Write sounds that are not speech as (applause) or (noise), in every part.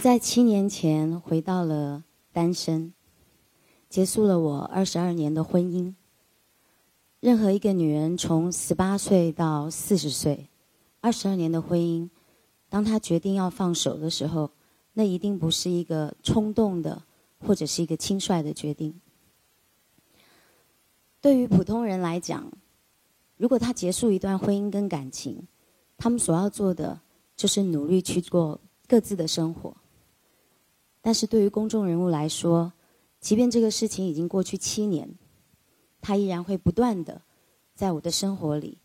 在七年前回到了单身，结束了我二十二年的婚姻。任何一个女人从十八岁到四十岁，二十二年的婚姻，当她决定要放手的时候，那一定不是一个冲动的，或者是一个轻率的决定。对于普通人来讲，如果他结束一段婚姻跟感情，他们所要做的就是努力去过各自的生活。但是对于公众人物来说，即便这个事情已经过去七年，他依然会不断的在我的生活里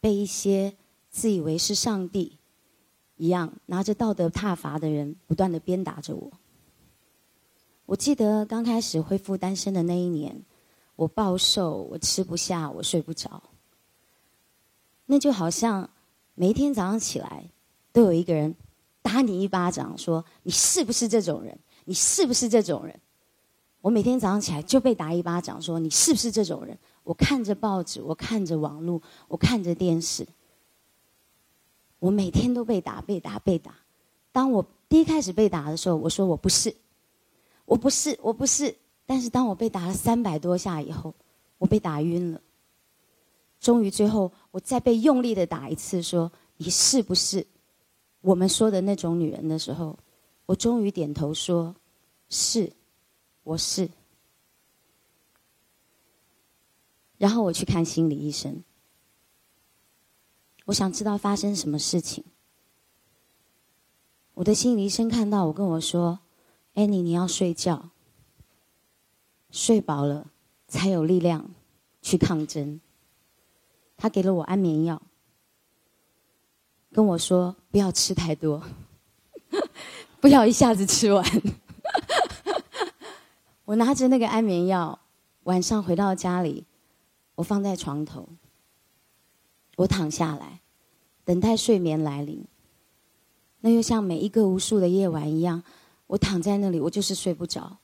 被一些自以为是上帝一样拿着道德挞伐的人不断的鞭打着我。我记得刚开始恢复单身的那一年。我暴瘦，我吃不下，我睡不着。那就好像每一天早上起来，都有一个人打你一巴掌，说你是不是这种人？你是不是这种人？我每天早上起来就被打一巴掌，说你是不是这种人？我看着报纸，我看着网络，我看着电视，我每天都被打，被打，被打。当我第一开始被打的时候，我说我不是，我不是，我不是。但是当我被打了三百多下以后，我被打晕了。终于最后，我再被用力的打一次，说你是不是我们说的那种女人的时候，我终于点头说，是，我是。然后我去看心理医生，我想知道发生什么事情。我的心理医生看到我跟我说：“安妮，你要睡觉。”睡饱了，才有力量去抗争。他给了我安眠药，跟我说不要吃太多，(laughs) 不要一下子吃完。(laughs) 我拿着那个安眠药，晚上回到家里，我放在床头，我躺下来，等待睡眠来临。那又像每一个无数的夜晚一样，我躺在那里，我就是睡不着。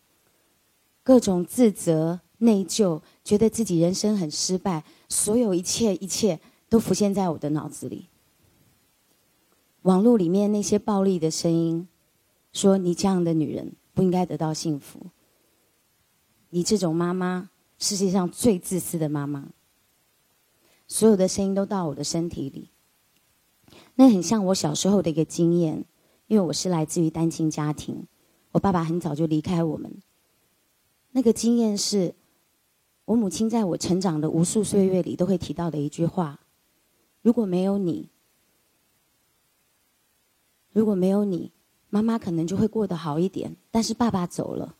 各种自责、内疚，觉得自己人生很失败，所有一切一切都浮现在我的脑子里。网络里面那些暴力的声音，说你这样的女人不应该得到幸福，你这种妈妈世界上最自私的妈妈。所有的声音都到我的身体里，那很像我小时候的一个经验，因为我是来自于单亲家庭，我爸爸很早就离开我们。那个经验是，我母亲在我成长的无数岁月里都会提到的一句话：如果没有你，如果没有你，妈妈可能就会过得好一点。但是爸爸走了，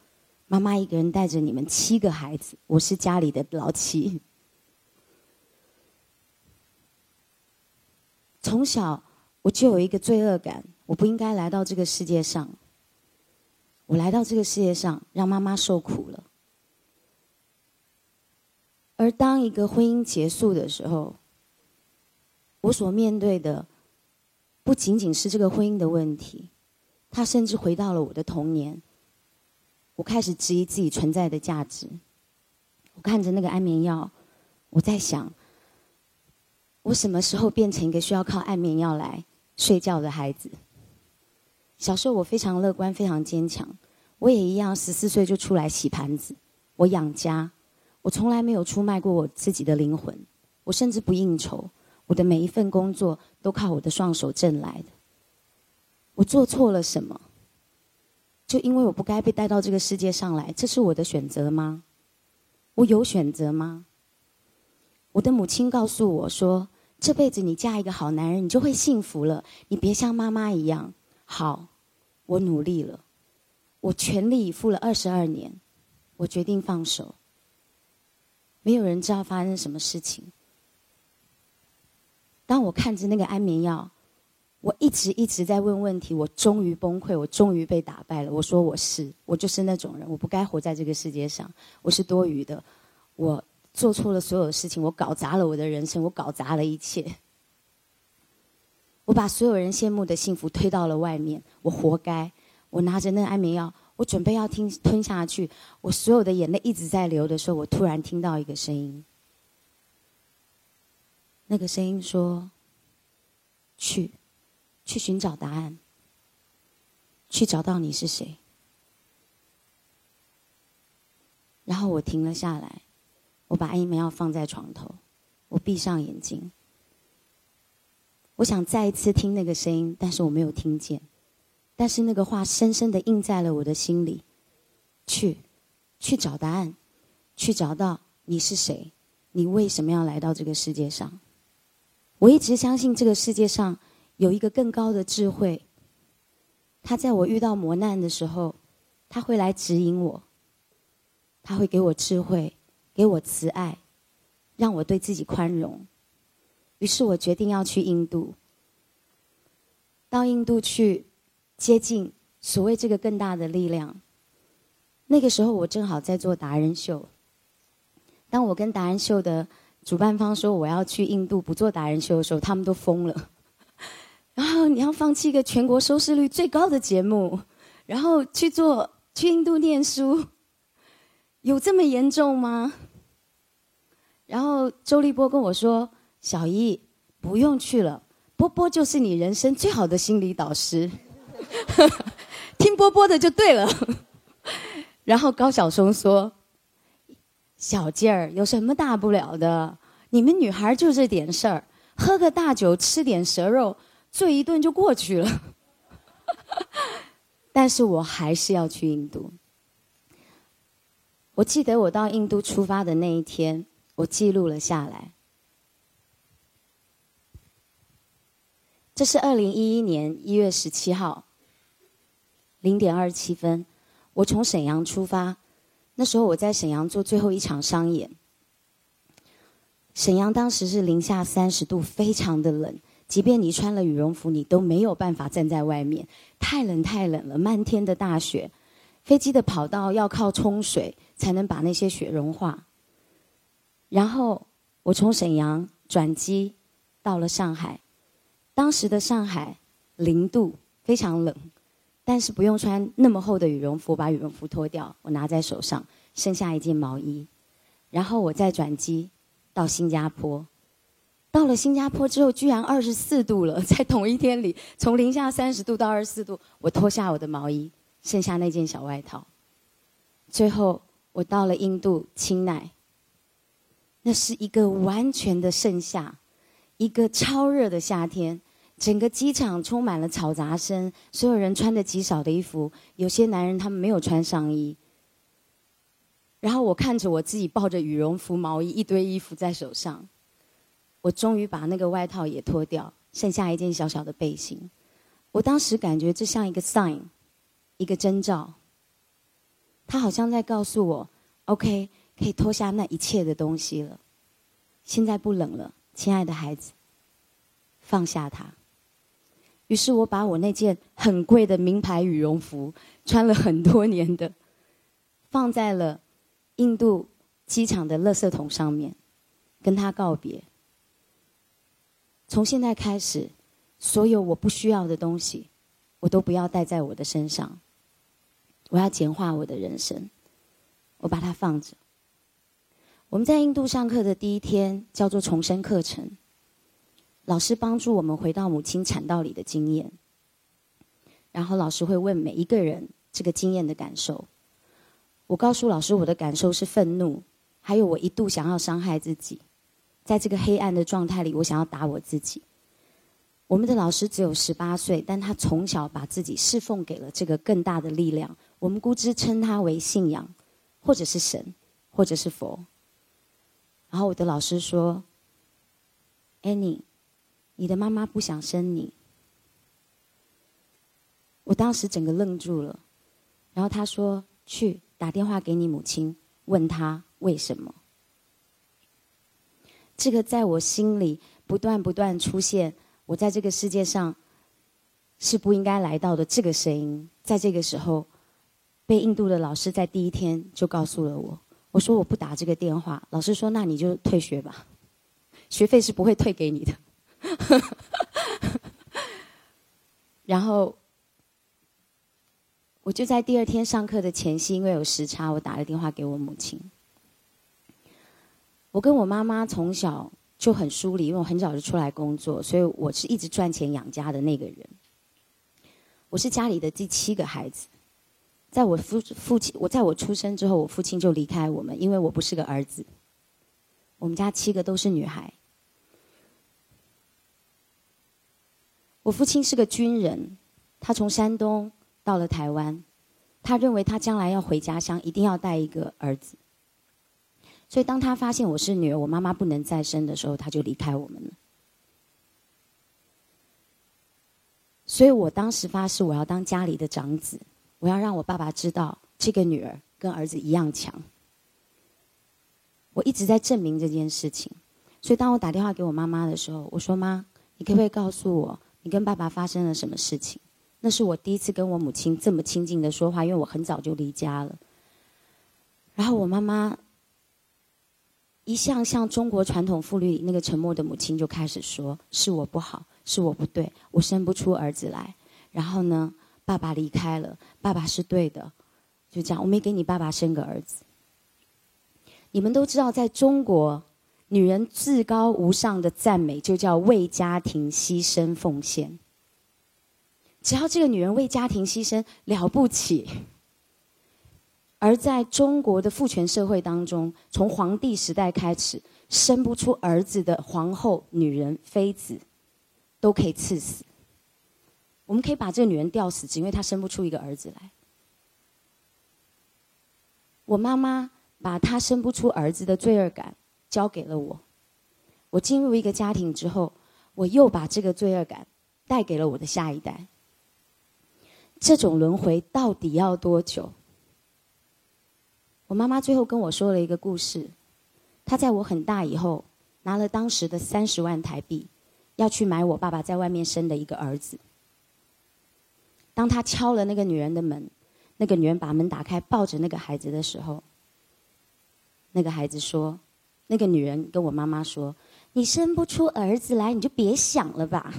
妈妈一个人带着你们七个孩子，我是家里的老七。从小我就有一个罪恶感，我不应该来到这个世界上。我来到这个世界上，让妈妈受苦了。而当一个婚姻结束的时候，我所面对的不仅仅是这个婚姻的问题，它甚至回到了我的童年。我开始质疑自己存在的价值。我看着那个安眠药，我在想：我什么时候变成一个需要靠安眠药来睡觉的孩子？小时候我非常乐观，非常坚强。我也一样，十四岁就出来洗盘子。我养家，我从来没有出卖过我自己的灵魂。我甚至不应酬，我的每一份工作都靠我的双手挣来的。我做错了什么？就因为我不该被带到这个世界上来，这是我的选择吗？我有选择吗？我的母亲告诉我说：“这辈子你嫁一个好男人，你就会幸福了。你别像妈妈一样。”好，我努力了，我全力以赴了二十二年，我决定放手。没有人知道发生什么事情。当我看着那个安眠药，我一直一直在问问题，我终于崩溃，我终于被打败了。我说我是，我就是那种人，我不该活在这个世界上，我是多余的，我做错了所有事情，我搞砸了我的人生，我搞砸了一切。我把所有人羡慕的幸福推到了外面，我活该。我拿着那安眠药，我准备要听吞下去，我所有的眼泪一直在流的时候，我突然听到一个声音。那个声音说：“去，去寻找答案。”去找到你是谁。然后我停了下来，我把安眠药放在床头，我闭上眼睛。我想再一次听那个声音，但是我没有听见。但是那个话深深的印在了我的心里。去，去找答案，去找到你是谁，你为什么要来到这个世界上？我一直相信这个世界上有一个更高的智慧。他在我遇到磨难的时候，他会来指引我。他会给我智慧，给我慈爱，让我对自己宽容。于是我决定要去印度，到印度去接近所谓这个更大的力量。那个时候我正好在做达人秀。当我跟达人秀的主办方说我要去印度不做达人秀的时候，他们都疯了。(laughs) 然后你要放弃一个全国收视率最高的节目，然后去做去印度念书，有这么严重吗？然后周立波跟我说。小姨，不用去了。波波就是你人生最好的心理导师，(laughs) 听波波的就对了。(laughs) 然后高晓松说：“小劲儿有什么大不了的？你们女孩就这点事儿，喝个大酒，吃点蛇肉，醉一顿就过去了。(laughs) ”但是我还是要去印度。我记得我到印度出发的那一天，我记录了下来。这是二零一一年一月十七号零点二十七分，我从沈阳出发。那时候我在沈阳做最后一场商演。沈阳当时是零下三十度，非常的冷，即便你穿了羽绒服，你都没有办法站在外面，太冷太冷了，漫天的大雪，飞机的跑道要靠冲水才能把那些雪融化。然后我从沈阳转机到了上海。当时的上海零度，非常冷，但是不用穿那么厚的羽绒服，把羽绒服脱掉，我拿在手上，剩下一件毛衣，然后我再转机到新加坡。到了新加坡之后，居然二十四度了，在同一天里，从零下三十度到二十四度，我脱下我的毛衣，剩下那件小外套。最后我到了印度清奈，那是一个完全的盛夏，一个超热的夏天。整个机场充满了嘈杂声，所有人穿的极少的衣服，有些男人他们没有穿上衣。然后我看着我自己抱着羽绒服、毛衣一堆衣服在手上，我终于把那个外套也脱掉，剩下一件小小的背心。我当时感觉这像一个 sign，一个征兆。他好像在告诉我，OK，可以脱下那一切的东西了。现在不冷了，亲爱的孩子，放下它。于是我把我那件很贵的名牌羽绒服，穿了很多年的，放在了印度机场的垃圾桶上面，跟他告别。从现在开始，所有我不需要的东西，我都不要带在我的身上。我要简化我的人生，我把它放着。我们在印度上课的第一天叫做重生课程。老师帮助我们回到母亲产道里的经验，然后老师会问每一个人这个经验的感受。我告诉老师我的感受是愤怒，还有我一度想要伤害自己，在这个黑暗的状态里，我想要打我自己。我们的老师只有十八岁，但他从小把自己侍奉给了这个更大的力量。我们姑之称他为信仰，或者是神，或者是佛。然后我的老师说：“Annie。”你的妈妈不想生你，我当时整个愣住了。然后他说：“去打电话给你母亲，问她为什么。”这个在我心里不断不断出现，我在这个世界上是不应该来到的。这个声音在这个时候被印度的老师在第一天就告诉了我。我说我不打这个电话。老师说：“那你就退学吧，学费是不会退给你的。” (laughs) 然后，我就在第二天上课的前夕，因为有时差，我打了电话给我母亲。我跟我妈妈从小就很疏离，因为我很早就出来工作，所以我是一直赚钱养家的那个人。我是家里的第七个孩子，在我父父亲我在我出生之后，我父亲就离开我们，因为我不是个儿子。我们家七个都是女孩。我父亲是个军人，他从山东到了台湾，他认为他将来要回家乡，一定要带一个儿子。所以当他发现我是女儿，我妈妈不能再生的时候，他就离开我们了。所以我当时发誓，我要当家里的长子，我要让我爸爸知道，这个女儿跟儿子一样强。我一直在证明这件事情，所以当我打电话给我妈妈的时候，我说：“妈，你可不可以告诉我，你跟爸爸发生了什么事情？”那是我第一次跟我母亲这么亲近的说话，因为我很早就离家了。然后我妈妈一向像中国传统妇女那个沉默的母亲就开始说：“是我不好。”是我不对，我生不出儿子来。然后呢，爸爸离开了，爸爸是对的，就这样。我没给你爸爸生个儿子。你们都知道，在中国，女人至高无上的赞美就叫为家庭牺牲奉献。只要这个女人为家庭牺牲，了不起。而在中国的父权社会当中，从皇帝时代开始，生不出儿子的皇后、女人、妃子。都可以赐死。我们可以把这个女人吊死，只因为她生不出一个儿子来。我妈妈把她生不出儿子的罪恶感交给了我。我进入一个家庭之后，我又把这个罪恶感带给了我的下一代。这种轮回到底要多久？我妈妈最后跟我说了一个故事。她在我很大以后，拿了当时的三十万台币。要去买我爸爸在外面生的一个儿子。当他敲了那个女人的门，那个女人把门打开，抱着那个孩子的时候，那个孩子说：“那个女人跟我妈妈说，你生不出儿子来，你就别想了吧。”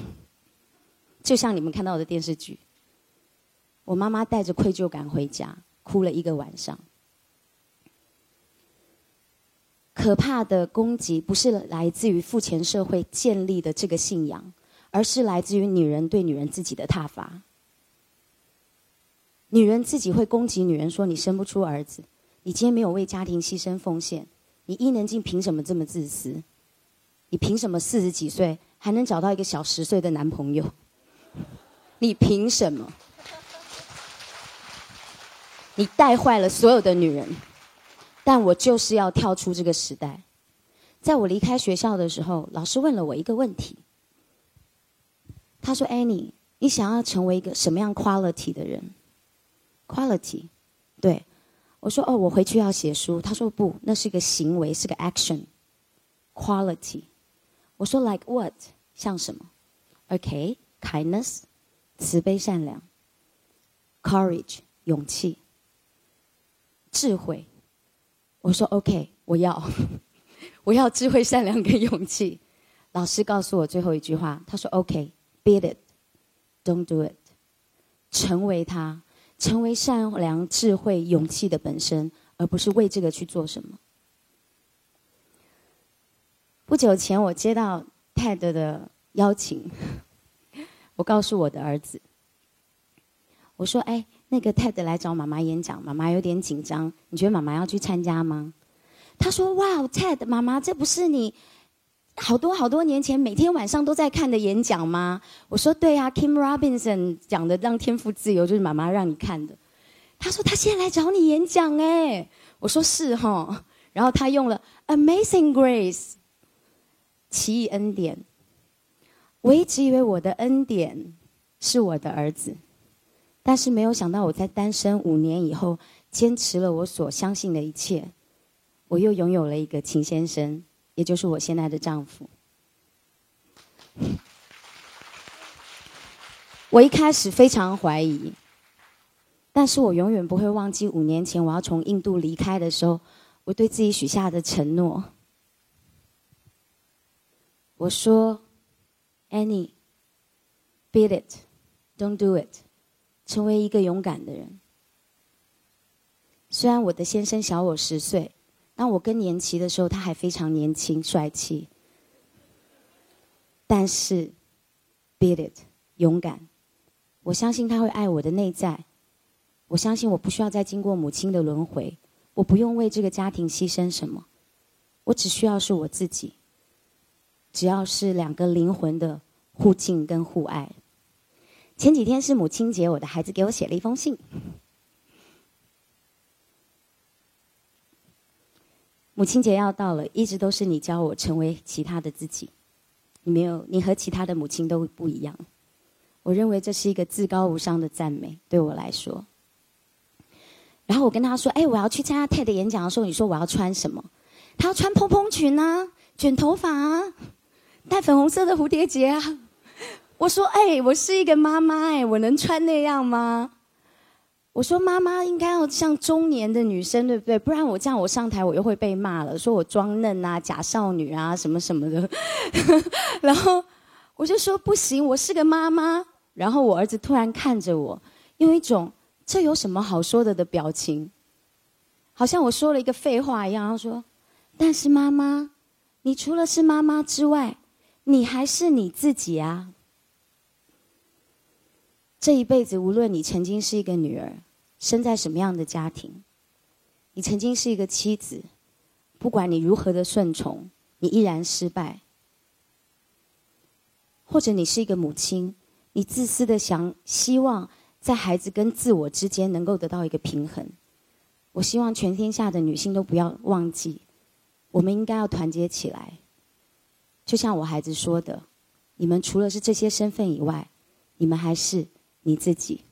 就像你们看到的电视剧。我妈妈带着愧疚感回家，哭了一个晚上。可怕的攻击不是来自于父权社会建立的这个信仰，而是来自于女人对女人自己的挞伐。女人自己会攻击女人说：“你生不出儿子，你今天没有为家庭牺牲奉献，你伊能静凭什么这么自私？你凭什么四十几岁还能找到一个小十岁的男朋友？你凭什么？你带坏了所有的女人。”但我就是要跳出这个时代。在我离开学校的时候，老师问了我一个问题。他说：“Annie，你想要成为一个什么样 quality 的人？quality，我说哦，我回去要写书。他说不，那是一个行为，是个 action。quality，我说 like what？像什么？OK，kindness，慈悲善良；courage，勇气；智慧。我说 OK，我要，(laughs) 我要智慧、善良跟勇气。老师告诉我最后一句话，他说 OK，beat it，don't do it，成为他，成为善良、智慧、勇气的本身，而不是为这个去做什么。不久前，我接到 TED 的邀请，(laughs) 我告诉我的儿子，我说：“哎。”那个 Ted 来找妈妈演讲，妈妈有点紧张。你觉得妈妈要去参加吗？他说：“哇，Ted，妈妈，这不是你好多好多年前每天晚上都在看的演讲吗？”我说：“对呀，Kim Robinson 讲的让天赋自由就是妈妈让你看的。”他说：“他现在来找你演讲哎。”我说：“是哈。”然后他用了 “Amazing Grace”，奇异恩典。我一直以为我的恩典是我的儿子。但是没有想到，我在单身五年以后，坚持了我所相信的一切，我又拥有了一个秦先生，也就是我现在的丈夫。我一开始非常怀疑，但是我永远不会忘记五年前我要从印度离开的时候，我对自己许下的承诺。我说：“Annie，beat it，don't do it。”成为一个勇敢的人。虽然我的先生小我十岁，当我更年期的时候，他还非常年轻帅气。但是，beat it，勇敢，我相信他会爱我的内在。我相信我不需要再经过母亲的轮回，我不用为这个家庭牺牲什么，我只需要是我自己。只要是两个灵魂的互敬跟互爱。前几天是母亲节，我的孩子给我写了一封信。母亲节要到了，一直都是你教我成为其他的自己。你没有，你和其他的母亲都不一样。我认为这是一个至高无上的赞美，对我来说。然后我跟他说：“哎，我要去参加 TED 演讲的时候，你说我要穿什么？他要穿蓬蓬裙啊，卷头发啊。”戴粉红色的蝴蝶结啊！我说：“哎，我是一个妈妈，哎，我能穿那样吗？”我说：“妈妈应该要像中年的女生，对不对？不然我这样我上台我又会被骂了，说我装嫩啊、假少女啊什么什么的。(laughs) ”然后我就说：“不行，我是个妈妈。”然后我儿子突然看着我，用一种“这有什么好说的”的表情，好像我说了一个废话一样。他说：“但是妈妈，你除了是妈妈之外，”你还是你自己啊！这一辈子，无论你曾经是一个女儿，生在什么样的家庭，你曾经是一个妻子，不管你如何的顺从，你依然失败；或者你是一个母亲，你自私的想希望在孩子跟自我之间能够得到一个平衡。我希望全天下的女性都不要忘记，我们应该要团结起来。就像我孩子说的，你们除了是这些身份以外，你们还是你自己。